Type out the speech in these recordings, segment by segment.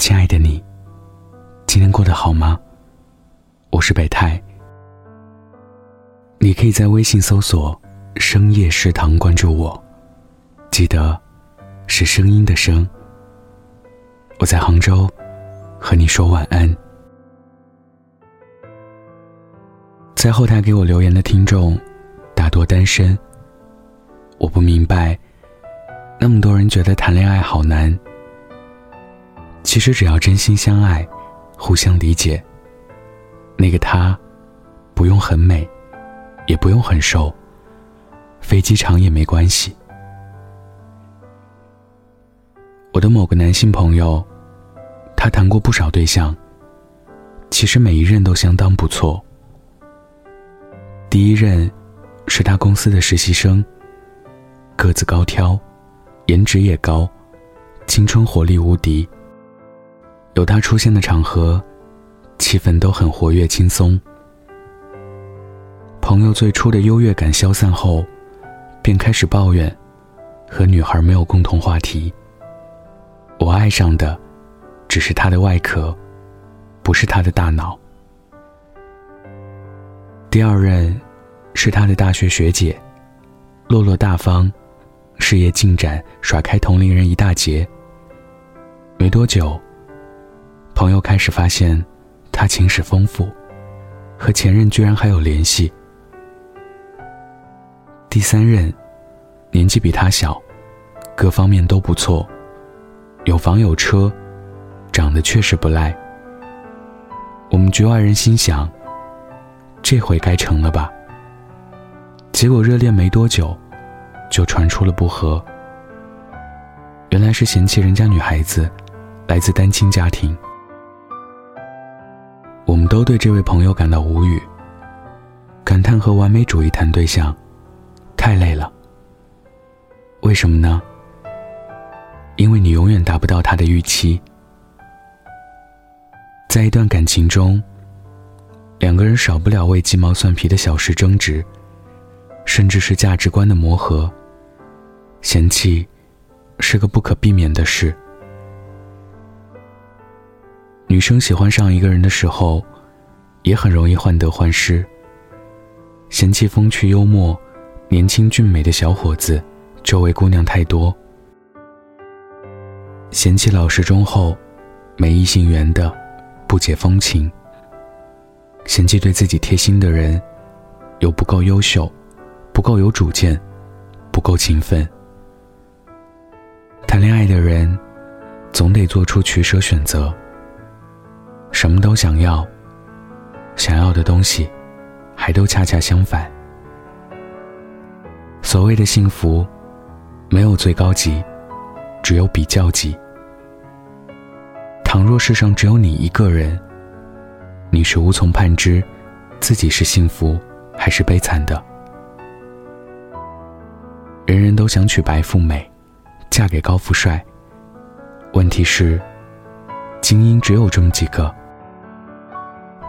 亲爱的你，今天过得好吗？我是北太。你可以在微信搜索“深夜食堂”关注我，记得是声音的声。我在杭州，和你说晚安。在后台给我留言的听众，大多单身。我不明白，那么多人觉得谈恋爱好难。其实只要真心相爱，互相理解，那个他，不用很美，也不用很瘦，飞机场也没关系。我的某个男性朋友，他谈过不少对象，其实每一任都相当不错。第一任，是他公司的实习生，个子高挑，颜值也高，青春活力无敌。有他出现的场合，气氛都很活跃轻松。朋友最初的优越感消散后，便开始抱怨，和女孩没有共同话题。我爱上的，只是他的外壳，不是他的大脑。第二任，是他的大学学姐，落落大方，事业进展甩开同龄人一大截。没多久。朋友开始发现，他情史丰富，和前任居然还有联系。第三任，年纪比他小，各方面都不错，有房有车，长得确实不赖。我们局外人心想，这回该成了吧？结果热恋没多久，就传出了不和。原来是嫌弃人家女孩子，来自单亲家庭。我们都对这位朋友感到无语，感叹和完美主义谈对象，太累了。为什么呢？因为你永远达不到他的预期。在一段感情中，两个人少不了为鸡毛蒜皮的小事争执，甚至是价值观的磨合。嫌弃，是个不可避免的事。女生喜欢上一个人的时候，也很容易患得患失。嫌弃风趣幽默、年轻俊美的小伙子，周围姑娘太多；嫌弃老实忠厚、没异性缘的，不解风情；嫌弃对自己贴心的人，又不够优秀、不够有主见、不够勤奋。谈恋爱的人，总得做出取舍选择。什么都想要，想要的东西，还都恰恰相反。所谓的幸福，没有最高级，只有比较级。倘若世上只有你一个人，你是无从判知，自己是幸福还是悲惨的。人人都想娶白富美，嫁给高富帅。问题是，精英只有这么几个。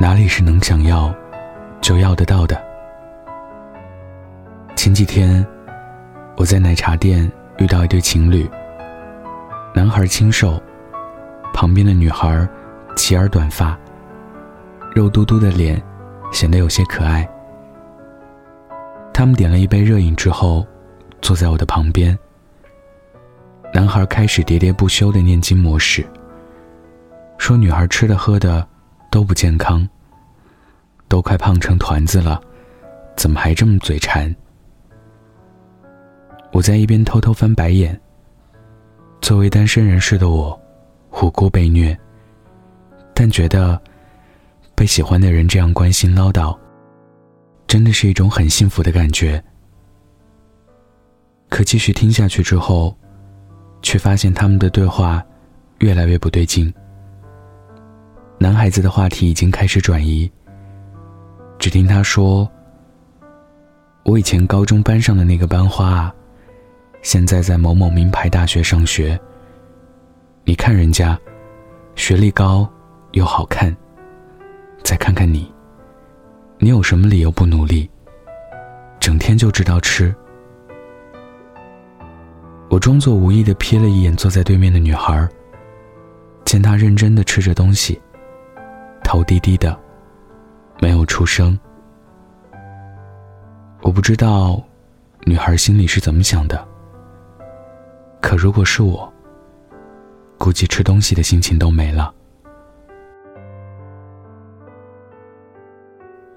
哪里是能想要就要得到的？前几天，我在奶茶店遇到一对情侣。男孩清瘦，旁边的女孩齐耳短发，肉嘟嘟的脸显得有些可爱。他们点了一杯热饮之后，坐在我的旁边。男孩开始喋喋不休的念经模式，说女孩吃的喝的。都不健康，都快胖成团子了，怎么还这么嘴馋？我在一边偷偷翻白眼。作为单身人士的我，无辜被虐，但觉得被喜欢的人这样关心唠叨，真的是一种很幸福的感觉。可继续听下去之后，却发现他们的对话越来越不对劲。男孩子的话题已经开始转移。只听他说：“我以前高中班上的那个班花啊，现在在某某名牌大学上学。你看人家，学历高又好看。再看看你，你有什么理由不努力？整天就知道吃。”我装作无意的瞥了一眼坐在对面的女孩见他认真的吃着东西，头低低的，没有出声。我不知道女孩心里是怎么想的，可如果是我，估计吃东西的心情都没了。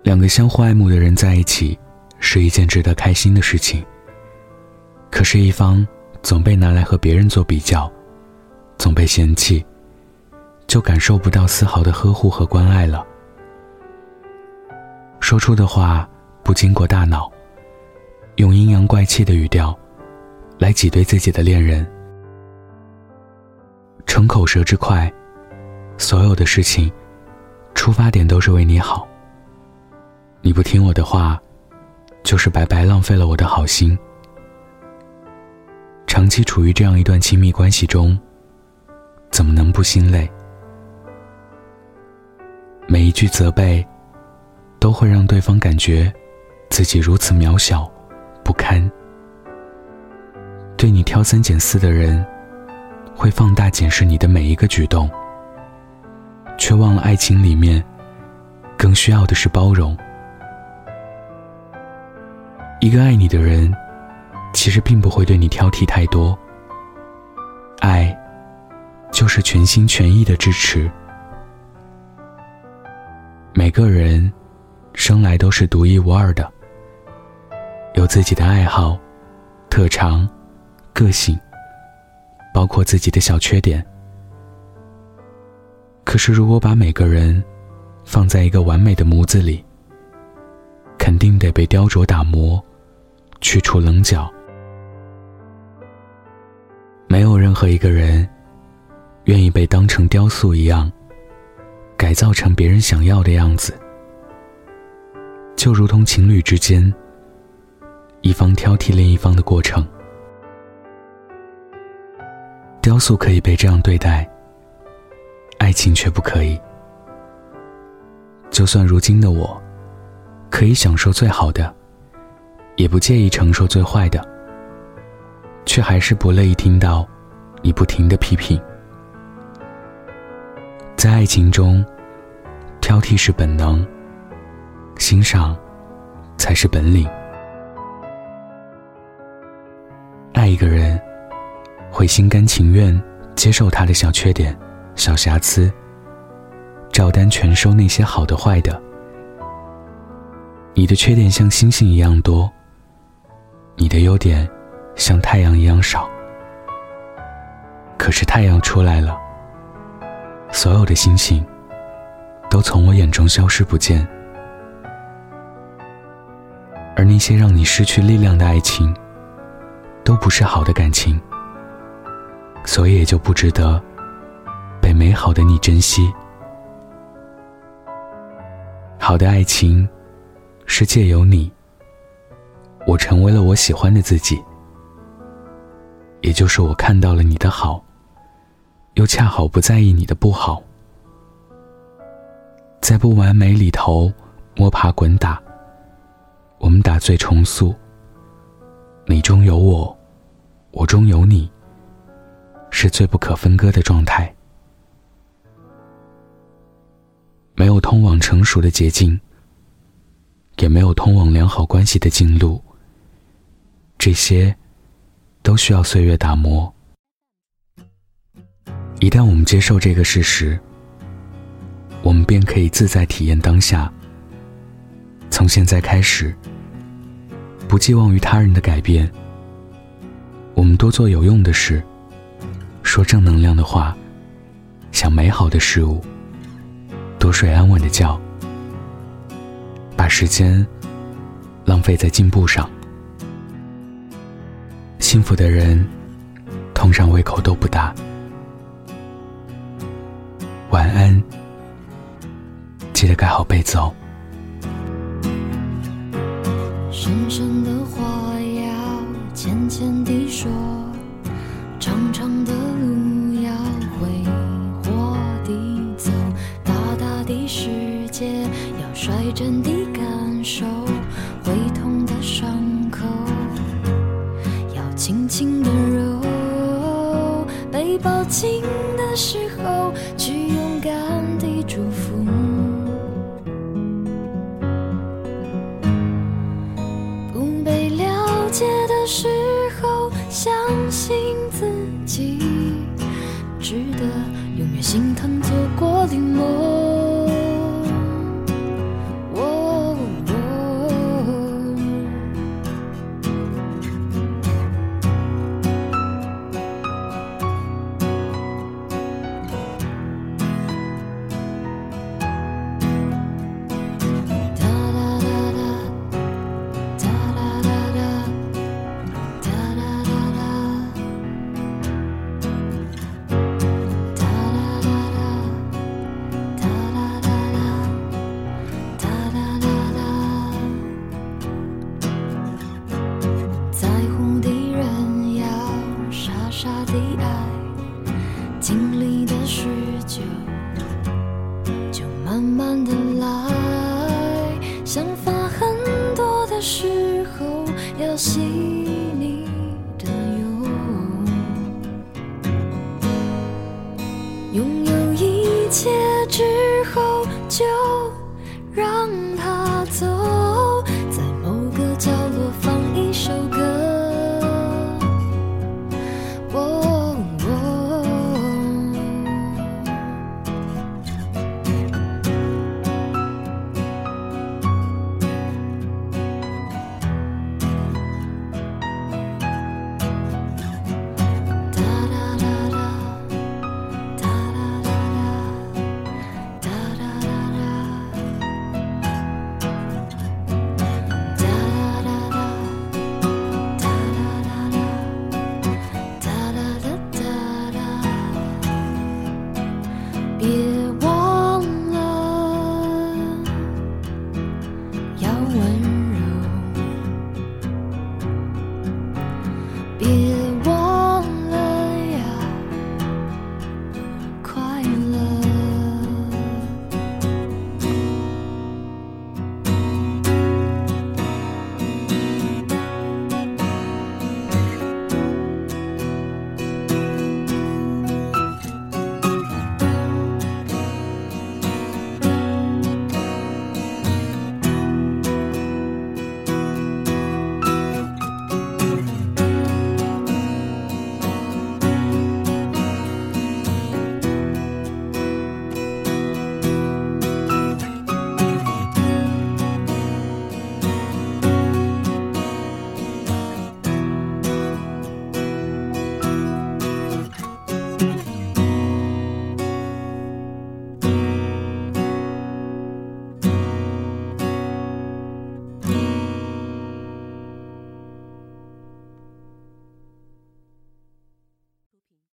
两个相互爱慕的人在一起，是一件值得开心的事情。可是，一方总被拿来和别人做比较，总被嫌弃，就感受不到丝毫的呵护和关爱了。说出的话不经过大脑，用阴阳怪气的语调来挤兑自己的恋人，逞口舌之快，所有的事情出发点都是为你好。你不听我的话，就是白白浪费了我的好心。长期处于这样一段亲密关系中，怎么能不心累？每一句责备，都会让对方感觉自己如此渺小、不堪。对你挑三拣四的人，会放大检视你的每一个举动，却忘了爱情里面更需要的是包容。一个爱你的人，其实并不会对你挑剔太多。爱，就是全心全意的支持。每个人，生来都是独一无二的，有自己的爱好、特长、个性，包括自己的小缺点。可是，如果把每个人放在一个完美的模子里，肯定得被雕琢打磨。去除棱角，没有任何一个人愿意被当成雕塑一样改造成别人想要的样子。就如同情侣之间，一方挑剔另一方的过程，雕塑可以被这样对待，爱情却不可以。就算如今的我，可以享受最好的。也不介意承受最坏的，却还是不乐意听到你不停的批评。在爱情中，挑剔是本能，欣赏才是本领。爱一个人，会心甘情愿接受他的小缺点、小瑕疵，照单全收那些好的坏的。你的缺点像星星一样多。你的优点像太阳一样少，可是太阳出来了，所有的星星都从我眼中消失不见，而那些让你失去力量的爱情，都不是好的感情，所以也就不值得被美好的你珍惜。好的爱情是借由你。我成为了我喜欢的自己，也就是我看到了你的好，又恰好不在意你的不好，在不完美里头摸爬滚打，我们打碎重塑，你中有我，我中有你，是最不可分割的状态，没有通往成熟的捷径，也没有通往良好关系的近路。这些，都需要岁月打磨。一旦我们接受这个事实，我们便可以自在体验当下。从现在开始，不寄望于他人的改变。我们多做有用的事，说正能量的话，想美好的事物，多睡安稳的觉，把时间浪费在进步上。幸福的人，通常胃口都不大。晚安，记得盖好被子哦。深深的话要浅浅地说，长长的路要挥霍地走，大大的世界要率真地感受，会痛的伤口要。轻轻的揉，被抱紧的。时候，只有感的祝福。想法很多的时候，要细。